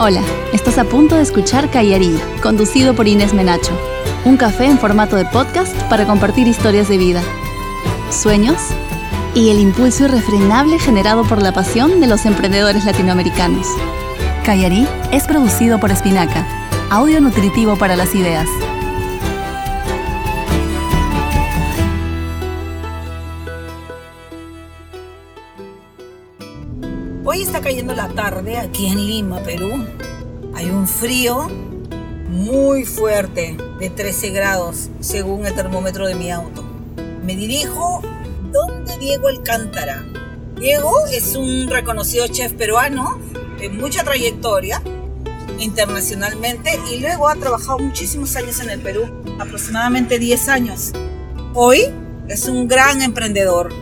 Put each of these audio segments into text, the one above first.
Hola, estás a punto de escuchar Callarí, conducido por Inés Menacho. Un café en formato de podcast para compartir historias de vida, sueños y el impulso irrefrenable generado por la pasión de los emprendedores latinoamericanos. Callarí es producido por Espinaca, audio nutritivo para las ideas. Hoy está cayendo la tarde aquí en Lima, Perú. Hay un frío muy fuerte de 13 grados según el termómetro de mi auto. Me dirijo donde Diego Alcántara. Diego es un reconocido chef peruano de mucha trayectoria internacionalmente y luego ha trabajado muchísimos años en el Perú, aproximadamente 10 años. Hoy es un gran emprendedor,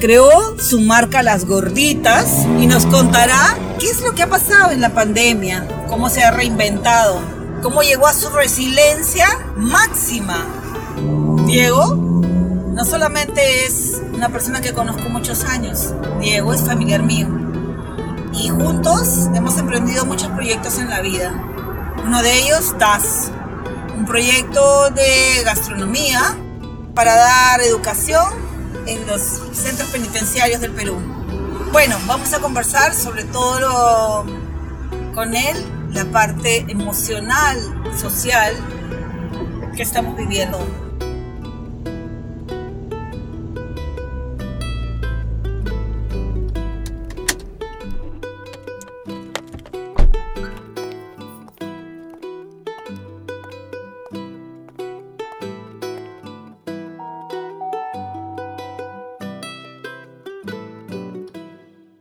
creó su marca Las Gorditas y nos contará qué es lo que ha pasado en la pandemia, cómo se ha reinventado, cómo llegó a su resiliencia máxima. Diego no solamente es una persona que conozco muchos años, Diego es familiar mío. Y juntos hemos emprendido muchos proyectos en la vida. Uno de ellos, TAS, un proyecto de gastronomía para dar educación en los centros penitenciarios del Perú. Bueno, vamos a conversar sobre todo con él, la parte emocional, social que estamos viviendo.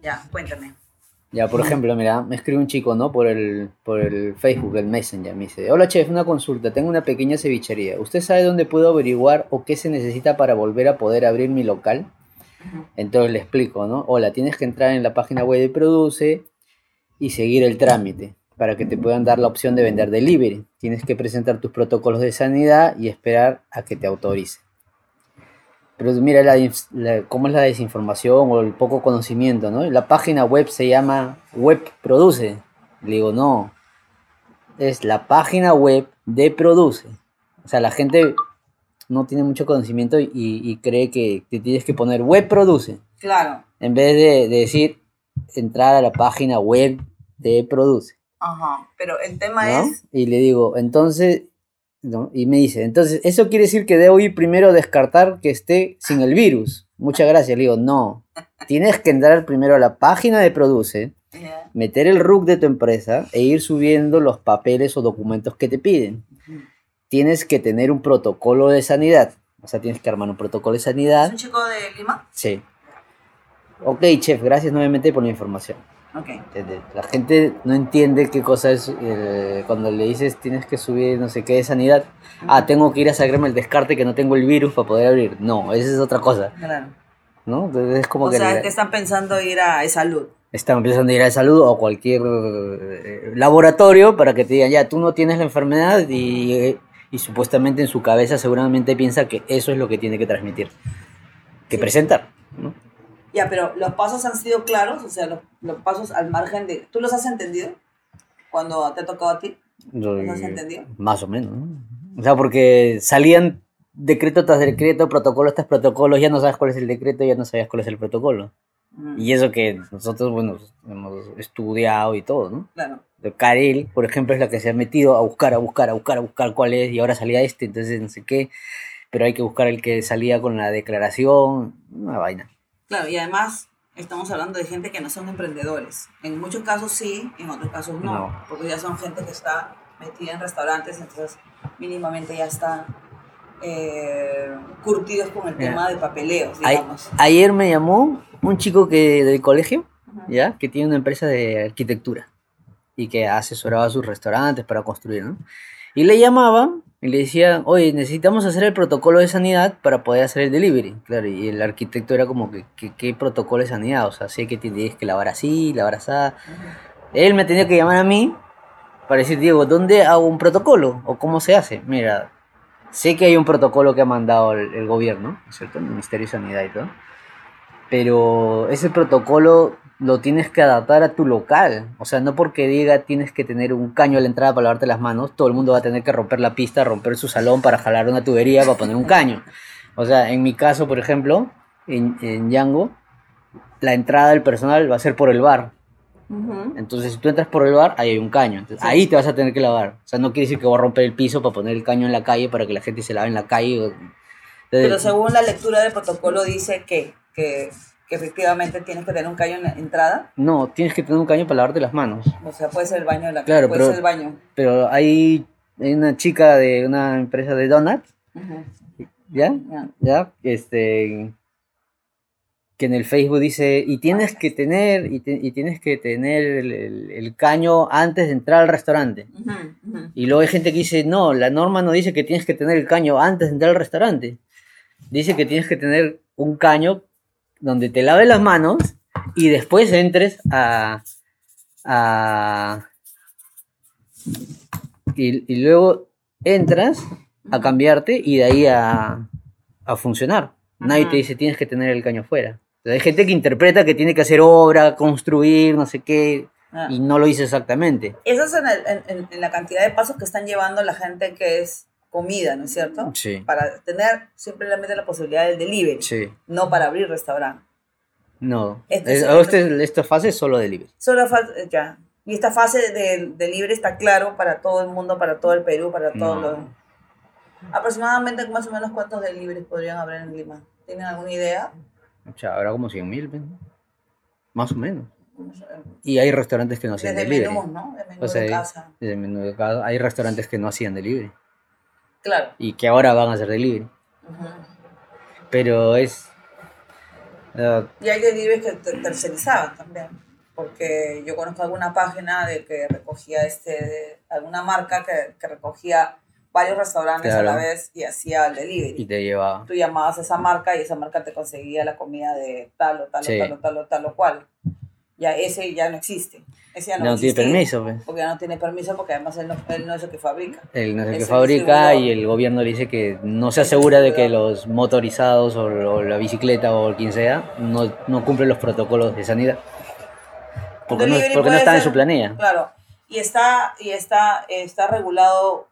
Ya, cuéntame. Ya, por ejemplo, mira, me escribe un chico, ¿no? Por el, por el Facebook, el Messenger, me dice, hola chef, una consulta, tengo una pequeña cevichería. ¿Usted sabe dónde puedo averiguar o qué se necesita para volver a poder abrir mi local? Entonces le explico, ¿no? Hola, tienes que entrar en la página web de Produce y seguir el trámite para que te puedan dar la opción de vender delivery. Tienes que presentar tus protocolos de sanidad y esperar a que te autorice. Pero mira la, la, cómo es la desinformación o el poco conocimiento, ¿no? La página web se llama Web Produce. Le digo, no. Es la página web de Produce. O sea, la gente no tiene mucho conocimiento y, y cree que te tienes que poner Web Produce. Claro. En vez de, de decir entrar a la página web de Produce. Ajá. Pero el tema ¿no? es. Y le digo, entonces, ¿no? y me dice, entonces, eso quiere decir que debo ir primero a descartar que esté sin el virus. Muchas gracias. Le digo, no, tienes que entrar primero a la página de Produce, meter el RUC de tu empresa e ir subiendo los papeles o documentos que te piden. Tienes que tener un protocolo de sanidad. O sea, tienes que armar un protocolo de ¿Es sanidad. un chico de Lima? Sí. Ok, chef, gracias nuevamente por la información. La gente no entiende qué cosa es eh, cuando le dices tienes que subir no sé qué de sanidad. Ah, tengo que ir a sacarme el descarte que no tengo el virus para poder abrir. No, esa es otra cosa, Claro. ¿no? Entonces es como O que sea, le- que están pensando ir a salud. están empezando a ir a salud o cualquier eh, laboratorio para que te digan, ya, tú no tienes la enfermedad y, eh, y supuestamente en su cabeza seguramente piensa que eso es lo que tiene que transmitir, que Sí. presentar, ¿no? Ya, pero los pasos han sido claros, o sea, los, los pasos al margen de... ¿Tú los has entendido? Cuando te ha tocado a ti. Lo- ¿Los has entendido? Más o menos, ¿no? O sea, porque salían decreto tras decreto, protocolo tras protocolo, ya no sabes cuál es el decreto, ya no sabías cuál es el protocolo. Mm, Y eso que nosotros, bueno, hemos estudiado y todo, ¿no? Claro. Karel, por ejemplo, es la que se ha metido a buscar, a buscar, a buscar, a buscar cuál es, y ahora salía este, entonces no sé qué, pero hay que buscar el que salía con la declaración, una vaina. Claro, y además estamos hablando de gente que no son emprendedores. En muchos casos sí, en otros casos no. No. Porque ya son gente que está metida en restaurantes, entonces mínimamente ya están eh, curtidos con el tema de papeleos, digamos. ayer me llamó un chico que del colegio. ¿ya? Que tiene una empresa de arquitectura y que asesoraba a sus restaurantes para construir, ¿no? Y le llamaban y le decían, oye, necesitamos hacer el protocolo de sanidad para poder hacer el delivery. Claro, y el arquitecto era como que, ¿qué protocolo de sanidad? O sea, sé que tienes que lavar así, lavar así. Él me tenía que llamar a mí para decir, Diego, ¿dónde hago un protocolo? ¿O cómo se hace? Mira, sé que hay un protocolo que ha mandado el, el gobierno, ¿no es ¿cierto? El Ministerio de Sanidad y todo. Pero ese protocolo lo tienes que adaptar a tu local. O sea, no porque diga tienes que tener un caño a la entrada para lavarte las manos, todo el mundo va a tener que romper la pista, romper su salón para jalar una tubería para poner un caño. O sea, en mi caso, por ejemplo, en, en Django, la entrada del personal va a ser por el bar. Entonces, si tú entras por el bar, ahí hay un caño. Entonces, Ahí te vas a tener que lavar. O sea, no quiere decir que voy a romper el piso para poner el caño en la calle para que la gente se lave en la calle. Entonces, Pero según la lectura del protocolo dice que, que, que efectivamente tienes que tener un caño en la entrada. No, tienes que tener un caño para lavarte las manos. O sea, puede ser el baño de la Claro, puede pero- ser el baño. Pero hay, una chica de una empresa de donuts. ¿ya? Ya. ¿Ya? Este, que en el Facebook dice, y tienes que tener, y, te- y tienes que tener el, el- el caño antes de entrar al restaurante. Y luego hay gente que dice, no, la norma no dice que tienes que tener el caño antes de entrar al restaurante. Dice que tienes que tener un caño donde te laves las manos y después entres a... a y, y luego entras a cambiarte y de ahí a, a funcionar. Nadie Ajá. te dice tienes que tener el caño fuera. Hay gente que interpreta que tiene que hacer obra, construir, no sé qué, Ah. y no lo dice exactamente. Eso es en, el- en la cantidad de pasos que están llevando la gente que es comida, ¿no es cierto? Sí. Para tener simplemente la posibilidad del delivery, Sí. no para abrir restaurante. No. Este Es- es- este- esta fase es solo delivery. Solo fa- ya. Y esta fase del delivery está claro para todo el mundo, para todo el Perú, para todos No. los... Aproximadamente, más o menos, ¿cuántos deliveries podrían haber en Lima? ¿Tienen alguna idea? O sea, habrá como 100 mil, más o menos. ¿Cómo se- Y hay restaurantes que no hacían Desde delivery. menús, ¿no? El menú O sea, de casa. Desde el menú de casa. Hay restaurantes que no hacían delivery. Claro. Y que ahora van a hacer delivery. Pero es... eh, Y hay deliveries que te- tercerizaban también. Porque yo conozco alguna página de que recogía este, de- alguna marca que, que recogía varios restaurantes a la vez y hacía el delivery. y te lleva... Tú llamabas a esa marca y esa marca te conseguía la comida de tal o tal Sí. o tal o tal o tal o cual. Ya ese ya no existe. Ese ya no, No, tiene existe permiso, pues. Porque ya no tiene permiso porque además él no, él no es el que fabrica. Él no es el que Es el fabrica distribuidor. y el gobierno le dice que no se asegura de que los motorizados o, o la bicicleta o quien sea no, no cumplen los protocolos de sanidad. Porque no, porque no están en ser- su planilla. Claro. Y está, y está, está regulado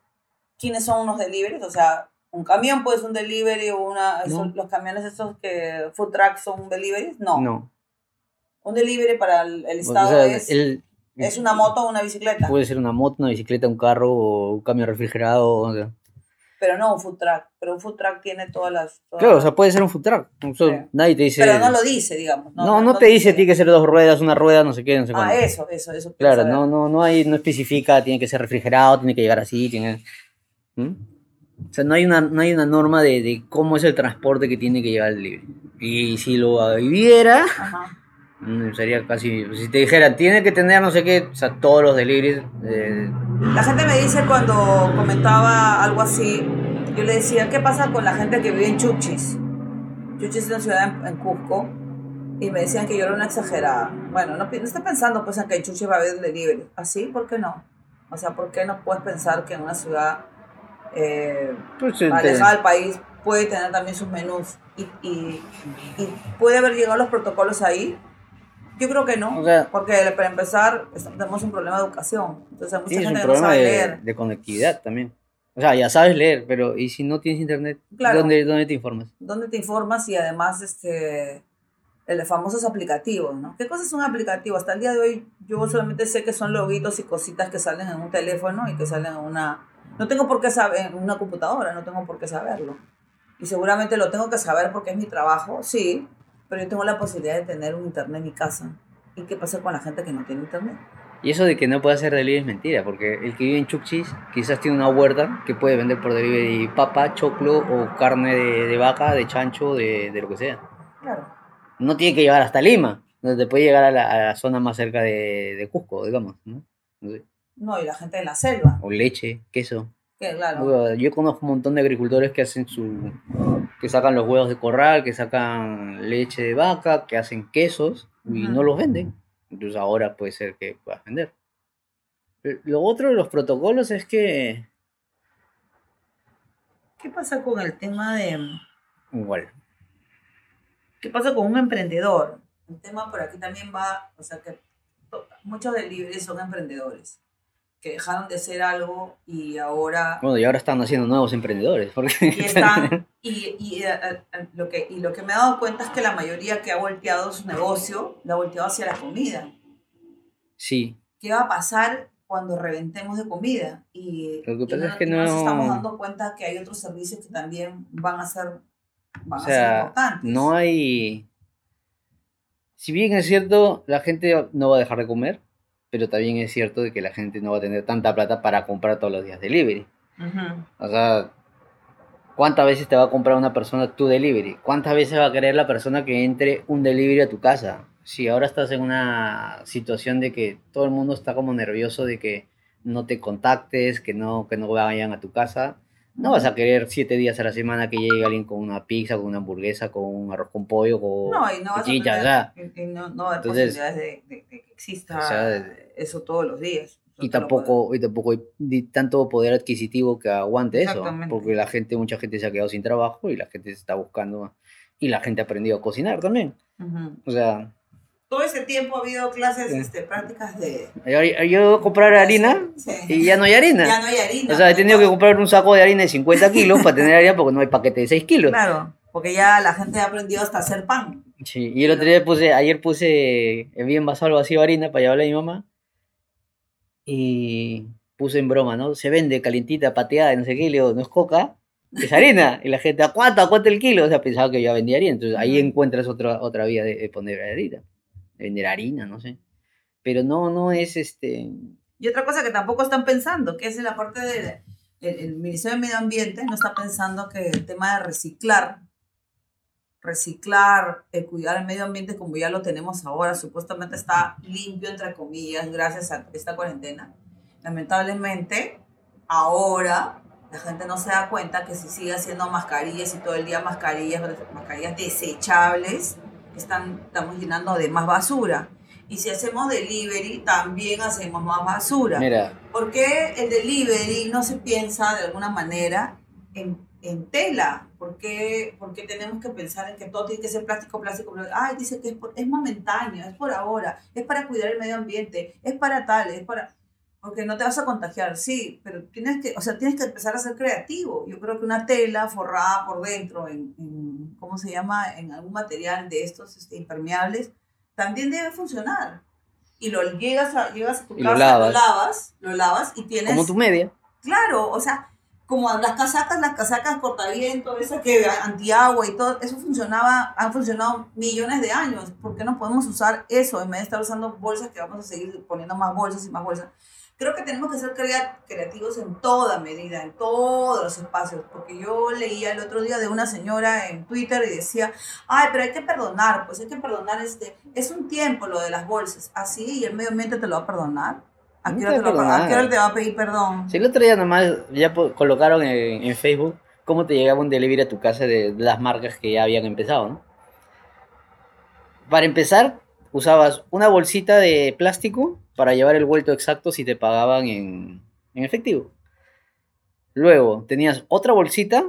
quiénes son unos deliveries. O sea, un camión puede ser un delivery o una. esos- No. los camiones estos que. Food trucks son deliveries. No. No. Un delivery para el, el O Estado sea, es, es una moto o una bicicleta. Puede ser una moto, una bicicleta, un carro o un camión refrigerado. o sea. Pero no un food truck. Pero un food truck tiene todas las. todas Claro, o sea, puede ser un food truck. O sea, Sí. Nadie te dice. Pero no lo dice, digamos. No, no, te dice a ti que ser dos ruedas, una rueda, no sé qué, no sé Ah, cuánto. eso, eso, eso. quiero Claro, no, no, no hay, no especifica, tiene que ser refrigerado, tiene que llegar así, tiene. ¿Mm? O sea, no hay una, no hay una norma de, de cómo es el transporte que tiene que llevar el libre. Y si lo hubiera, Ajá. Mm, sería casi. Si te dijera, tiene que tener no sé qué, o sea, todos los deliveries. eh, La gente me dice cuando comentaba algo así, yo le decía, ¿qué pasa con la gente que vive en Chuchis? Chuchis es una ciudad en, en Cusco, y me decían que yo era una exagerada. Bueno, no, no está pensando pues en que en Chuchis va a haber delivery. ¿Así? ¿Por qué no? O sea, ¿por qué no puedes pensar que en una ciudad eh, pues, alejada del país puede tener también sus menús y, y, y puede haber llegado los protocolos ahí? Yo creo que no, O sea- porque para empezar es- tenemos un problema de educación. Entonces hay mucha un gente no problema sabe de, leer. de conectividad también. O sea, ya sabes leer, pero ¿y si no tienes internet? Claro. ¿Dónde, ¿Dónde te informas? ¿Dónde te informas? Y además, este, el famosos aplicativos, ¿no? ¿Qué cosas son aplicativos? Hasta el día de hoy yo solamente sé que son loguitos y cositas que salen en un teléfono y que salen en una... No tengo por qué saber, en una computadora, no tengo por qué saberlo. Y seguramente lo tengo que saber porque es mi trabajo, sí, pero yo tengo la posibilidad de tener un internet en mi casa. ¿Y qué pasa con la gente que no tiene internet? Y eso de que no puede hacer delivery es mentira, porque el que vive en Chuchis quizás tiene una huerta que puede vender por delivery papa, choclo o carne de, de vaca, de chancho, de, de lo que sea. Claro. No tiene que llegar hasta Lima, donde te puede llegar a la, a la zona más cerca de, de Cusco, digamos, ¿no? No sé. No, y la gente en la selva, O leche, queso. Que claro. Yo conozco un montón de agricultores que hacen su... que sacan los huevos de corral, que sacan leche de vaca, que hacen quesos y no los venden. Entonces ahora puede ser que puedas vender. Lo otro de los protocolos es que... ¿Qué pasa con el tema de... Igual. ¿Qué pasa con un emprendedor? el tema por aquí también va, o sea que muchos delivery son emprendedores que dejaron de ser algo y ahora Bueno, y ahora están haciendo nuevos emprendedores. Porque y están y, y, eh, lo que y lo que me he dado cuenta es que la mayoría que ha volteado su negocio lo ha volteado hacia la comida. sí, ¿Qué va a pasar cuando reventemos de comida? Y, Lo que y pasa es que y nos no- estamos dando cuenta que hay otros servicios que también van a ser van o a ser sea, importantes. no hay... Si bien es cierto, la gente no va a dejar de comer, pero también es cierto de que la gente no va a tener tanta plata para comprar todos los días delivery. O sea, ¿cuántas veces te va a comprar una persona tu delivery? ¿Cuántas veces va a querer la persona que entre un delivery a tu casa? Si ahora estás en una situación de que todo el mundo está como nervioso de que no te contactes, que no, que no vayan a tu casa, no vas a querer siete días a la semana que llegue alguien con una pizza, con una hamburguesa, con un arroz con pollo, con No, y no vas a tener- y- no, no Entonces, posibilidades de, de- de que exista o sea, de- eso todos los días. y tampoco, y tampoco hay tanto poder adquisitivo que aguante eso, porque la gente, mucha gente se ha quedado sin trabajo y la gente se está buscando, y la gente ha aprendido a cocinar también. O sea, Todo ese tiempo ha habido clases, Sí. este, prácticas de... yo, yo comprar harina Sí. y ya no hay harina. Ya no hay harina. O sea, he tenido que comprar un saco de harina de 50 kilos para tener harina porque no hay paquete de 6 kilos. Claro, porque ya la gente ha aprendido hasta hacer pan. Sí, y el otro día puse, ayer puse, envié envasado al vacío harina para llevarle a mi mamá y puse en broma, ¿no? Se vende calientita, pateada, no sé qué, y le digo, no es coca, es harina. Y la gente, ¿a cuánto? ¿A cuánto el kilo? O sea, pensaba que yo vendía harina. Entonces ahí encuentras otra, otra vía de, de poner harina, vender harina, no sé. Pero no, no es este... Y otra cosa que tampoco están pensando, que es en la parte del el, el Ministerio de Medio Ambiente, no está pensando que el tema de reciclar, reciclar, eh, cuidar el medio ambiente como ya lo tenemos ahora, supuestamente está limpio, entre comillas, gracias a esta cuarentena. Lamentablemente, ahora la gente no se da cuenta que si sigue haciendo mascarillas y todo el día mascarillas, mascarillas desechables, están, estamos llenando de más basura. Y si hacemos delivery, también hacemos más basura. Mira, ¿Por qué el delivery no se piensa de alguna manera en, en tela? ¿Por qué, por qué tenemos que pensar en que todo tiene que ser plástico, plástico? plástico? Ay, dice que es, por- es momentáneo, es por ahora, es para cuidar el medio ambiente, es para tal, es para... Porque no te vas a contagiar, sí, pero tienes que, o sea, tienes que empezar a ser creativo. Yo creo que una tela forrada por dentro en, en ¿cómo se llama? En algún material de estos este, impermeables, también debe funcionar. Y lo llegas a, llegas a tu Y lo casa, lavas. lo lavas, lo lavas y tienes... como tu media. Claro, o sea, como las casacas, las casacas cortaviento, esas que antiagua y todo, eso funcionaba, han funcionado millones de años. ¿Por qué no podemos usar eso en vez de estar usando bolsas que vamos a seguir poniendo más bolsas y más bolsas? Creo que tenemos que ser crea- creativos en toda medida, en todos los espacios, porque yo leía el otro día de una señora en Twitter y decía, ay, pero hay que perdonar, pues hay que perdonar, este, es un tiempo lo de las bolsas, así, y el medio ambiente te lo va a perdonar. ¿A qué te lo te va a pedir perdón? Si el otro día nomás ya colocaron en, en Facebook cómo te llegaba un delivery a tu casa de las marcas que ya habían empezado, ¿no? Para empezar, usabas una bolsita de plástico para llevar el vuelto exacto si te pagaban en, en efectivo. Luego tenías otra bolsita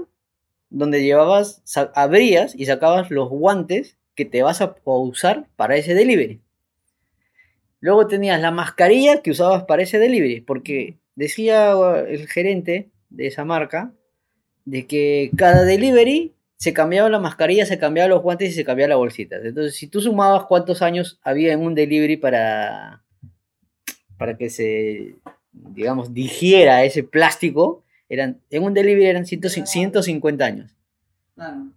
donde llevabas, abrías y sacabas los guantes que te vas a usar para ese delivery. Luego tenías la mascarilla que usabas para ese delivery, porque decía el gerente de esa marca de que cada delivery se cambiaba la mascarilla, se cambiaban los guantes y se cambiaba la bolsita. Entonces, si tú sumabas cuántos años había en un delivery para, para que se, digamos, digiera ese plástico, eran, en un delivery eran 100 150 años, Claro.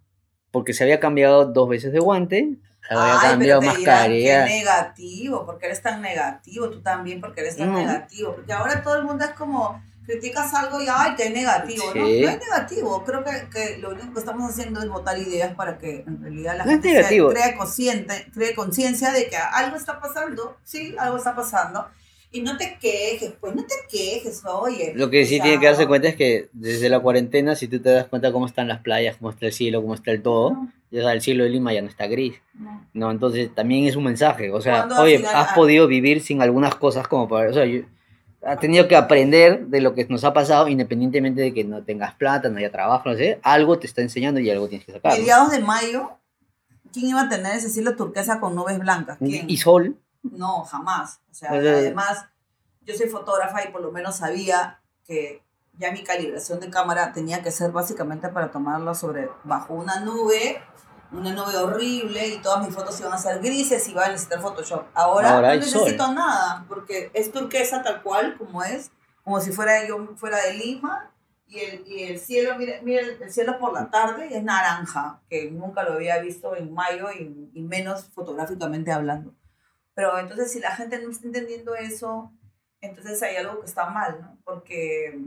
porque se había cambiado dos veces de guante, se había Ay, pero cambiado te dirán mascarilla. que negativo, porque eres tan negativo, tú también, porque eres tan No. negativo, porque ahora todo el mundo es como, criticas algo y ay, que negativo, ¿no? Sí. No es negativo, creo que, que lo único que estamos haciendo es votar ideas para que en realidad la No es gente negativo. cree consciente, cree conciencia de que algo está pasando, sí, algo está pasando, y no te quejes, pues no te quejes, oye. Lo que sí tiene que darse cuenta es que desde la cuarentena, si tú te das cuenta cómo están las playas, cómo está el cielo, cómo está el todo, no, ya sabes, el cielo de Lima ya no está gris. no. No, entonces también es un mensaje. O sea, oye, final- has ah. podido vivir sin algunas cosas como para. O sea, yo, has tenido que aprender de lo que nos ha pasado, independientemente de que no tengas plata, no haya trabajo, no sé. Algo te está enseñando y algo tienes que sacar. ¿no? Mediados de mayo ¿quién iba a tener ese cielo turquesa con nubes blancas? ¿Quién? ¿Y sol? No, jamás. O sea, además, yo soy fotógrafa y por lo menos sabía que ya mi calibración de cámara tenía que ser básicamente para tomarla sobre, bajo una nube, una nube horrible y todas mis fotos iban a ser grises y iba a necesitar Photoshop. Ahora, Ahora no necesito nada porque es turquesa tal cual como es, como si fuera yo fuera de Lima y el, y el cielo, mire, mire el, el cielo por la tarde es naranja, que nunca lo había visto en mayo y, y menos fotográficamente hablando. Pero entonces si la gente no está entendiendo eso, entonces hay algo que está mal, ¿no? Porque,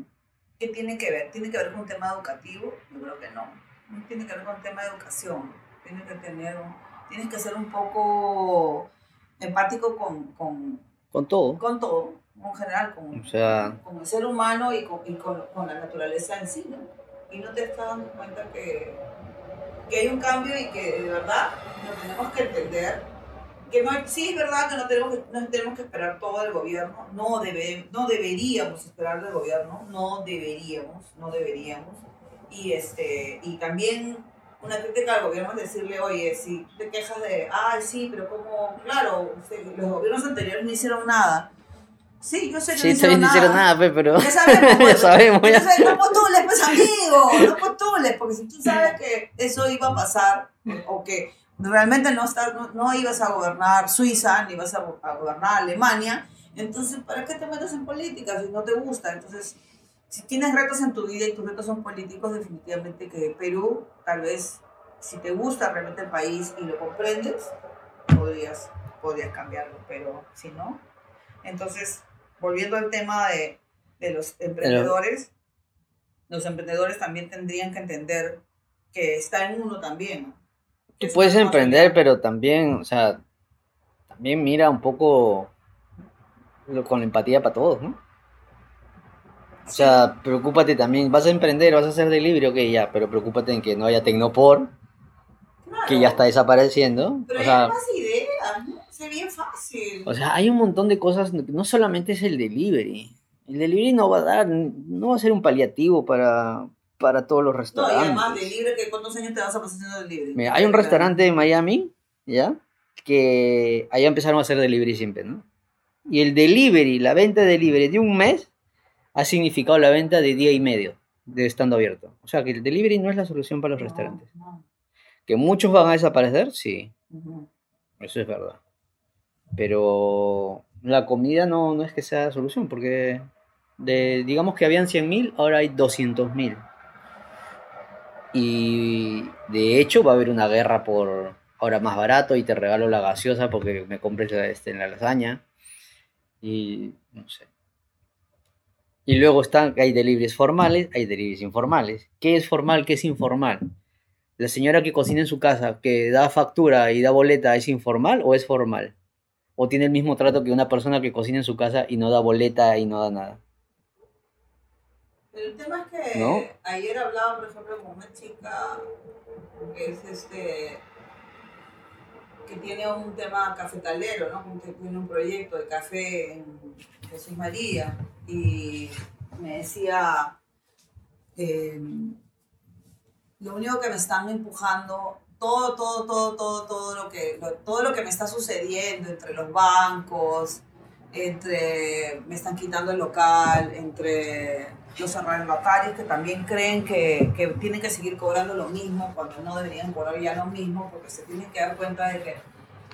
¿qué tiene que ver? ¿Tiene que ver con un tema educativo? Yo creo que no. No tiene que ver con un tema de educación. Tiene que tener, un- tienes que ser un poco empático con, con, Con todo. con todo, en general, con, O sea- con el ser humano y, con, y con, con la naturaleza en sí, ¿no? Y no te estás dando cuenta que, que hay un cambio y que de verdad lo tenemos que entender. Que no, sí es verdad que no tenemos que, no tenemos que esperar todo del gobierno, no, debe, no deberíamos esperar del gobierno, no deberíamos, no deberíamos. Y, este, y también una crítica al gobierno es decirle, oye, si tú te quejas de, ay, sí, pero como, claro, los gobiernos anteriores no hicieron nada. Sí, yo sé que Sí, no hicieron no hicieron nada, pe, pero... ya sabemos, pues, ya sabemos, ya. Entonces, no postules, pues amigo, no postules, porque si tú sabes que eso iba a pasar, o que realmente no, estás, no, no ibas a gobernar Suiza, ni ibas a, go- a gobernar Alemania, entonces, ¿para qué te metes en política si no te gusta? Entonces, si tienes retos en tu vida y tus retos son políticos, definitivamente que Perú, tal vez, si te gusta realmente el país y lo comprendes, podrías, podrías cambiarlo, pero si no, entonces, volviendo al tema de, de los emprendedores, los emprendedores también tendrían que entender que está en uno también. Tú Es puedes emprender, pero también, o sea, también mira un poco lo- con la empatía para todos, ¿no? O sea, preocúpate también, vas a emprender, vas a hacer delivery, ok, ya, pero preocúpate en que no haya Tecnopor, que ya está desapareciendo. Pero O hay sea, más ideas, ¿no? Bien fácil. o sea, hay un montón de cosas, no solamente es el delivery. El delivery no va a dar, no va a ser un paliativo para, para todos los no, y restaurantes. además de libre, que ¿cuántos años te vas a pasar haciendo de libre? Mira, hay un restaurante en Miami, ¿ya? Que allá empezaron a hacer delivery siempre, ¿no? Y el delivery, la venta de delivery de un mes, ha significado la venta de día y medio de estando abierto. O sea, que el delivery no es la solución para los restaurantes. Que muchos van a desaparecer, sí, eso es verdad. Pero la comida no, no es que sea la solución, porque de, digamos que habían 100.000, ahora hay 200.000. Y de hecho va a haber una guerra por ahora más barato y te regalo la gaseosa porque me compres la, este, en la lasaña. Y no sé. Y luego están, hay deliveries formales, hay deliveries informales. ¿Qué es formal? ¿Qué es informal? ¿La señora que cocina en su casa, que da factura y da boleta, es informal o es formal? ¿O tiene el mismo trato que una persona que cocina en su casa y no da boleta y no da nada? El tema es que ¿No? ayer hablaba, por ejemplo, con una chica que es este que tiene un tema cafetalero, ¿no? Como que tiene un proyecto de café en Jesús María y me decía eh, lo único que me están empujando todo todo todo todo todo lo que lo- todo lo que me está sucediendo entre los bancos entre me están quitando el local, entre los arrendatarios que también creen que, que tienen que seguir cobrando lo mismo cuando no deberían cobrar ya lo mismo, porque se tienen que dar cuenta de que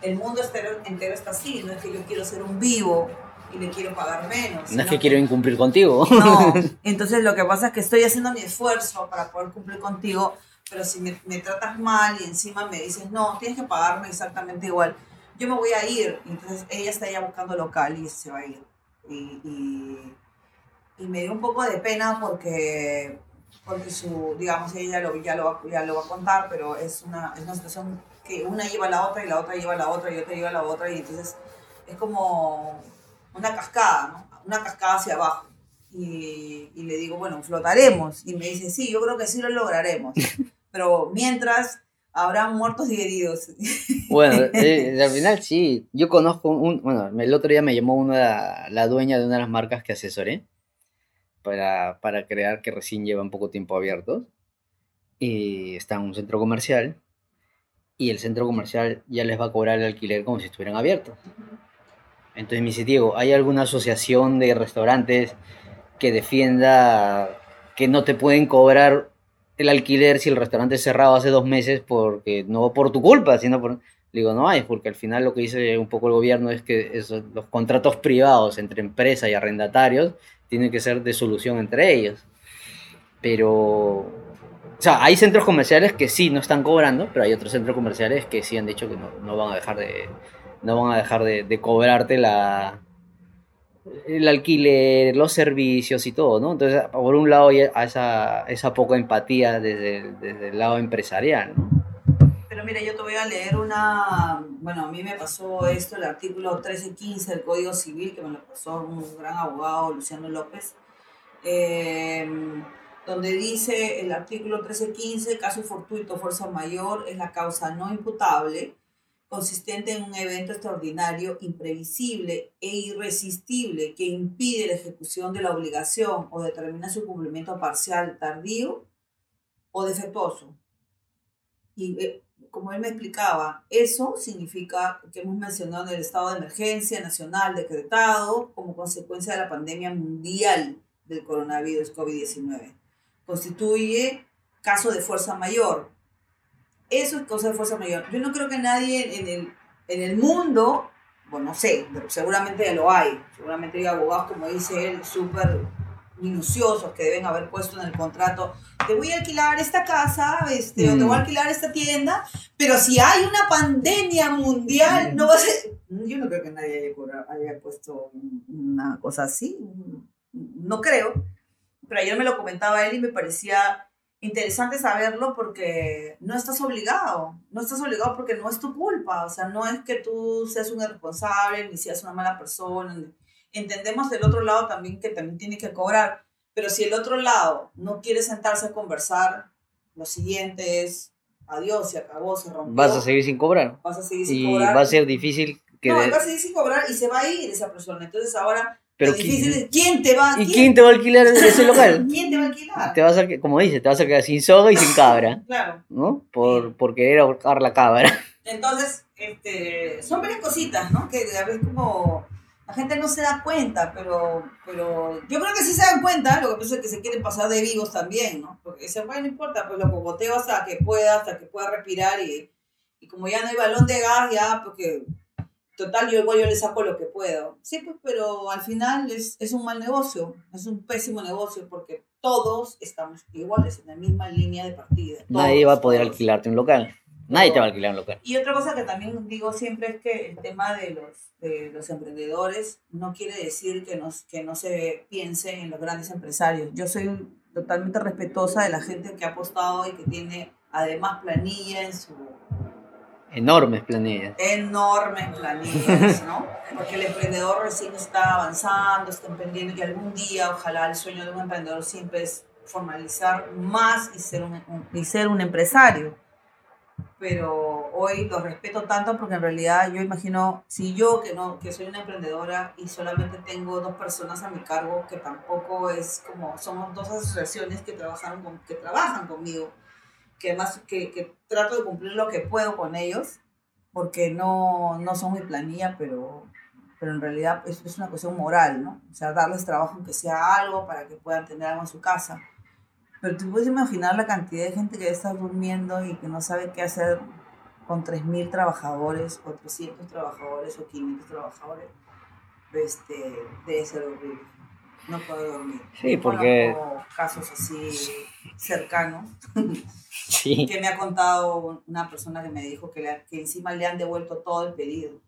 el mundo entero, entero está así, no es que yo quiero ser un vivo y le quiero pagar menos. No es que quiero incumplir contigo. no, entonces lo que pasa es que estoy haciendo mi esfuerzo para poder cumplir contigo, pero si me, me tratas mal y encima me dices, no, tienes que pagarme exactamente igual, yo me voy a ir. Entonces ella está ya buscando local y se va a ir. Y, y, y me dio un poco de pena porque, porque su, digamos, ella lo, ya, lo, va- ya lo va a contar, pero es una, es una situación que una lleva a la otra y la otra lleva a la otra y otra lleva a la otra y entonces es como una cascada, ¿no? Una cascada hacia abajo. Y, y le digo, bueno, flotaremos. Y me dice, sí, yo creo que sí lo lograremos. Pero mientras, habrá muertos y heridos. Bueno, eh, al final sí. Yo conozco un. Bueno, el otro día me llamó una, la dueña de una de las marcas que asesoré para, para crear que recién llevan poco tiempo abiertos. Y está en un centro comercial. y el centro comercial ya les va a cobrar el alquiler como si estuvieran abiertos. Entonces me dice, Diego, ¿hay alguna asociación de restaurantes que defienda que no te pueden cobrar el alquiler si el restaurante es cerrado hace dos meses porque no por tu culpa, sino por... Digo, no hay, porque al final lo que dice un poco el gobierno es que los contratos privados entre empresa y arrendatarios tienen que ser de solución entre ellos. Pero, o sea, hay centros comerciales que sí no están cobrando, pero hay otros centros comerciales que sí han dicho que no, no van a dejar de, no van a dejar de, de cobrarte la, el alquiler, los servicios y todo, ¿no? Entonces, por un lado, hay esa, esa poca empatía desde desde el lado empresarial, ¿no? Pero mira, yo te voy a leer una, bueno, a mí me pasó esto, el artículo 1315 del Código Civil, que me lo pasó un gran abogado, Luciano López, eh, donde dice el artículo 1315, caso fortuito, fuerza mayor, es la causa no imputable consistente en un evento extraordinario, imprevisible e irresistible que impide la ejecución de la obligación o determina su cumplimiento parcial, tardío o defectuoso. Y eh, como él me explicaba, eso significa que hemos mencionado en el estado de emergencia nacional decretado como consecuencia de la pandemia mundial del coronavirus COVID-19. Constituye caso de fuerza mayor, eso es cosa de fuerza mayor. Yo no creo que nadie en el, en el mundo, bueno, no sé, pero seguramente ya lo hay. Seguramente hay abogados, como dice él, súper minuciosos que deben haber puesto en el contrato. Te voy a alquilar esta casa, este, o te voy a mm. alquilar esta tienda, pero si hay una pandemia mundial, no va a ser... Yo no creo que nadie haya, haya puesto una cosa así. No creo. Pero ayer me lo comentaba él y me parecía interesante saberlo porque no estás obligado, no estás obligado porque no es tu culpa, o sea, no es que tú seas un irresponsable ni seas una mala persona. Entendemos del otro lado también que también tiene que cobrar, pero si el otro lado no quiere sentarse a conversar, lo siguiente es adiós, se acabó, se rompió. Vas a seguir sin cobrar. Vas a seguir sin y cobrar. Y va a ser difícil que... No, va a seguir sin cobrar y se va a ir esa persona. Entonces ahora pero ¿quién te va ¿Y quién, te va a alquilar ese local? ¿Quién te va a alquilar? Te vas a, como dice, te vas a quedar sin soga y sin cabra. Claro. ¿No? Por, por querer ahorcar la cabra. Entonces, este, son varias cositas, ¿no? Que a veces como la gente no se da cuenta, pero, pero yo creo que sí se dan cuenta, lo que pasa es que se quieren pasar de vivos también, ¿no? Porque dicen, bueno, no importa, pues lo cogoteo hasta que pueda, hasta que pueda respirar y, y como ya no hay balón de gas, ya, porque total, yo igual yo le saco lo que puedo. Sí, pues, pero al final es, es un mal negocio, es un pésimo negocio porque todos estamos iguales en la misma línea de partida. Nadie va a poder alquilarte un local. Nadie te va a alquilar un local. Y otra cosa que también digo siempre es que el tema de los, de los emprendedores no quiere decir que, nos, que no se piense en los grandes empresarios. Yo soy totalmente respetuosa de la gente que ha apostado y que tiene además planilla en su Enormes planillas. Enormes planillas, ¿no? Porque el emprendedor recién está avanzando, está emprendiendo y algún día, ojalá, el sueño de un emprendedor siempre es formalizar más y ser un, y ser un empresario. Pero hoy lo respeto tanto porque en realidad yo imagino, si yo que, no, que soy una emprendedora y solamente tengo dos personas a mi cargo, que tampoco es como, somos dos asociaciones que, trabajaron con, que trabajan conmigo que más que, que, trato de cumplir lo que puedo con ellos, porque no, no son mi planilla, pero, pero en realidad es, es una cuestión moral, ¿no? O sea, darles trabajo aunque sea algo para que puedan tener algo en su casa. Pero tú puedes imaginar la cantidad de gente que está durmiendo y que no sabe qué hacer con 3.000 trabajadores o 300 trabajadores o 500 trabajadores. Este, debe ser horrible no puedo dormir. Sí, porque... casos así cercanos. Sí. que me ha contado una persona que me dijo que, le, que encima le han devuelto todo el pedido.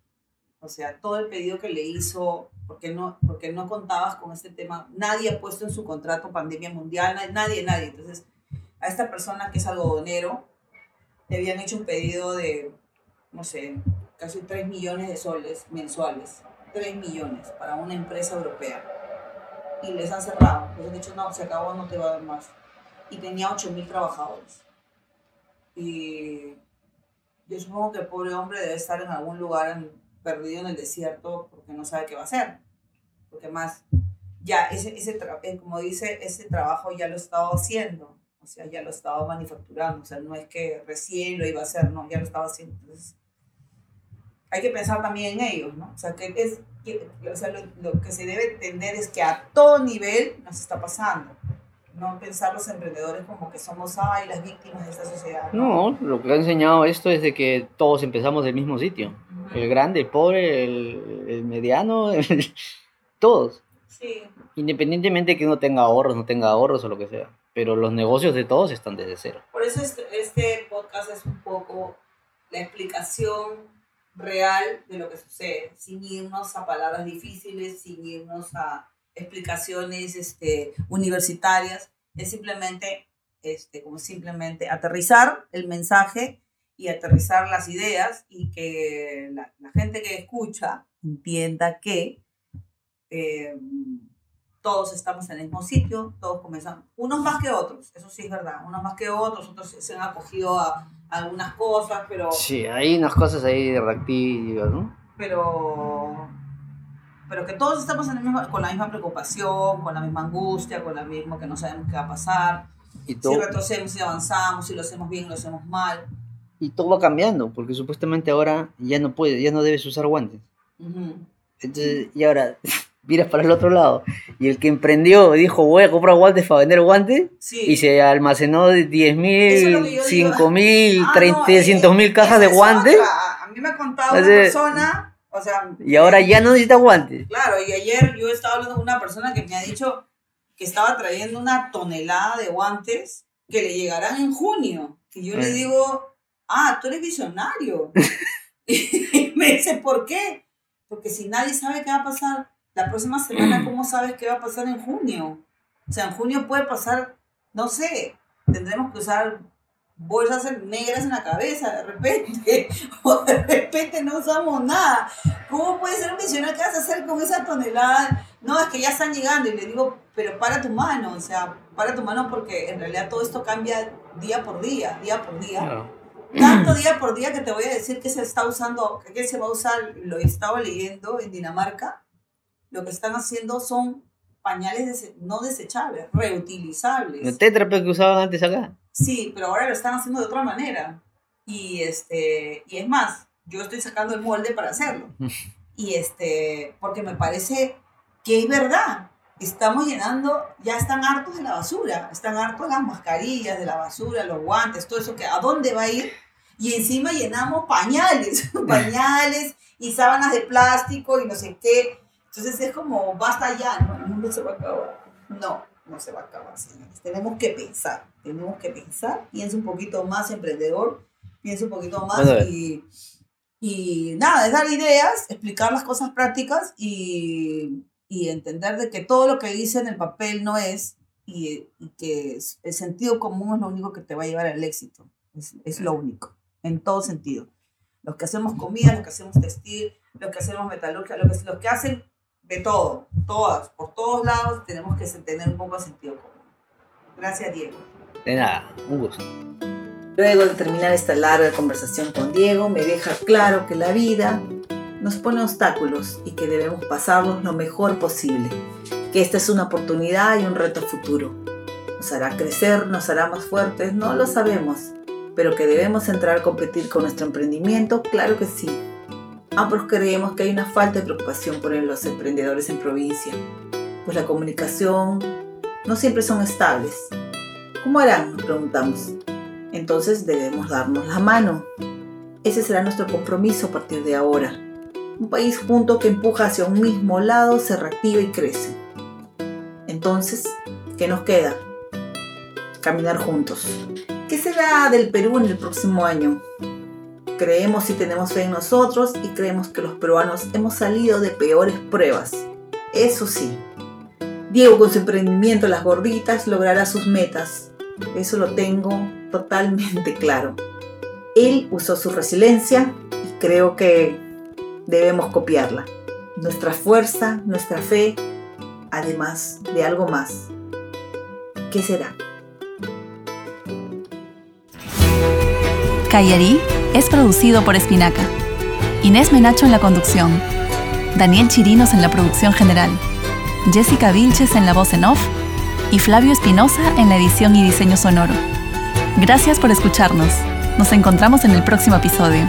O sea, todo el pedido que le hizo, porque no, porque no contabas con este tema. Nadie ha puesto en su contrato pandemia mundial, nadie, nadie. Entonces, a esta persona que es algodonero, le habían hecho un pedido de, no sé, casi 3 millones de soles mensuales. 3 millones para una empresa europea y les han cerrado. Les han dicho, no, se acabó, no te va a dar más. Y tenía 8.000 trabajadores. Y yo supongo que el pobre hombre debe estar en algún lugar perdido en el desierto porque no sabe qué va a hacer. Porque más, ya, ese, ese eh, como dice, ese trabajo ya lo he estado haciendo. O sea, ya lo estaba manufacturando, o sea, no es que recién lo iba a hacer, no, ya lo estaba haciendo. Entonces, hay que pensar también en ellos, ¿no? O sea, que es, o sea, lo, que se debe entender es que a todo nivel nos está pasando. No pensar los emprendedores como que somos, ay, las víctimas de esta sociedad. No, lo que ha enseñado esto es de que todos empezamos del mismo sitio. El grande, el pobre, el, el mediano, todos. Sí. Independientemente de que uno tenga ahorros, no tenga ahorros o lo que sea. Pero los negocios de todos están desde cero. Por eso este, este podcast es un poco la explicación real de lo que sucede, sin irnos a palabras difíciles, sin irnos a explicaciones este, universitarias, es simplemente, este, como simplemente aterrizar el mensaje y aterrizar las ideas y que la, gente que escucha entienda que eh, todos estamos en el mismo sitio, todos comenzamos, unos más que otros, eso sí es verdad, unos más que otros, otros se han acogido a, algunas cosas, pero... Sí, hay unas cosas ahí reactivas, ¿no? Pero, pero que todos estamos en el mismo, con la misma preocupación, con la misma angustia, con la misma que no sabemos qué va a pasar, y si retrocedemos, si avanzamos, si lo hacemos bien, lo hacemos mal. Y todo va cambiando, porque supuestamente ahora ya no puedes, ya no debes usar guantes. Entonces, y ahora miras para el otro lado. Y el que emprendió dijo, voy a comprar guantes para vender guantes. Y se almacenó de 10 mil, 5 mil, 300 ah, mil cajas de guantes. A mí me ha contado una persona, o sea... Y ahora ya no necesita guantes. Claro, y ayer yo estaba hablando con una persona que me ha dicho que estaba trayendo una tonelada de guantes que le llegarán en junio. Y yo le eh. digo, ah, tú eres visionario. y me dice, ¿por qué? Porque si nadie sabe qué va a pasar la próxima semana, ¿cómo sabes qué va a pasar en junio? O sea, en junio puede pasar, no sé, tendremos que usar bolsas negras en la cabeza de repente, o de repente no usamos nada. ¿Cómo puede ser un misionero? ¿Qué vas a hacer con esa tonelada? No, es que ya están llegando y le digo, pero para tu mano, o sea, para tu mano porque en realidad todo esto cambia día por día, día por día. Tanto día por día que te voy a decir que se está usando, que se va a usar, lo estaba leyendo en Dinamarca, lo que están haciendo son pañales no desechables, reutilizables. ¿El tetrapack que usaban antes acá? Sí, pero ahora lo están haciendo de otra manera. Y, este, y es más, yo estoy sacando el molde para hacerlo. y este, porque me parece que es verdad. Estamos llenando, ya están hartos de la basura, están hartos de las mascarillas, de la basura, los guantes, todo eso que a dónde va a ir. Y encima llenamos pañales, pañales y sábanas de plástico y no sé qué. Entonces es como, basta ya, ¿no? El mundo se va a acabar. No, no se va a acabar, señores. Tenemos que pensar, tenemos que pensar. Piensa un poquito más emprendedor, piensa un poquito más y, y nada, es dar ideas, explicar las cosas prácticas y, y entender de que todo lo que dice en el papel no es y, y, que el sentido común es lo único que te va a llevar al éxito. Es, es lo único, en todo sentido. Los que hacemos comida, los que hacemos textil, los que hacemos metalurgia, los que, los que hacen de todo, todas, por todos lados tenemos que tener un poco de sentido común. Gracias, Diego. De nada, un gusto. Luego de terminar esta larga conversación con Diego, me deja claro que la vida nos pone obstáculos y que debemos pasarlos lo mejor posible, que esta es una oportunidad y un reto futuro. Nos hará crecer, nos hará más fuertes, no lo sabemos, pero que debemos entrar a competir con nuestro emprendimiento, claro que sí Ambos creemos que hay una falta de preocupación por los emprendedores en provincia, pues la comunicación no siempre son estables. ¿Cómo harán? Nos preguntamos. Entonces debemos darnos la mano. Ese será nuestro compromiso a partir de ahora. Un país junto que empuja hacia un mismo lado se reactiva y crece. Entonces, ¿qué nos queda? Caminar juntos. ¿Qué será del Perú en el próximo año? Creemos y tenemos fe en nosotros y creemos que los peruanos hemos salido de peores pruebas. Eso sí, Diego con su emprendimiento Las Gorditas logrará sus metas. Eso lo tengo totalmente claro. Él usó su resiliencia y creo que debemos copiarla. Nuestra fuerza, nuestra fe, además de algo más. ¿Qué será? Cayerí es producido por Espinaca. Inés Menacho en la conducción. Daniel Chirinos en la producción general. Jessica Vilches en la voz en off. y Flavio Espinosa en la edición y diseño sonoro. Gracias por escucharnos. Nos encontramos en el próximo episodio.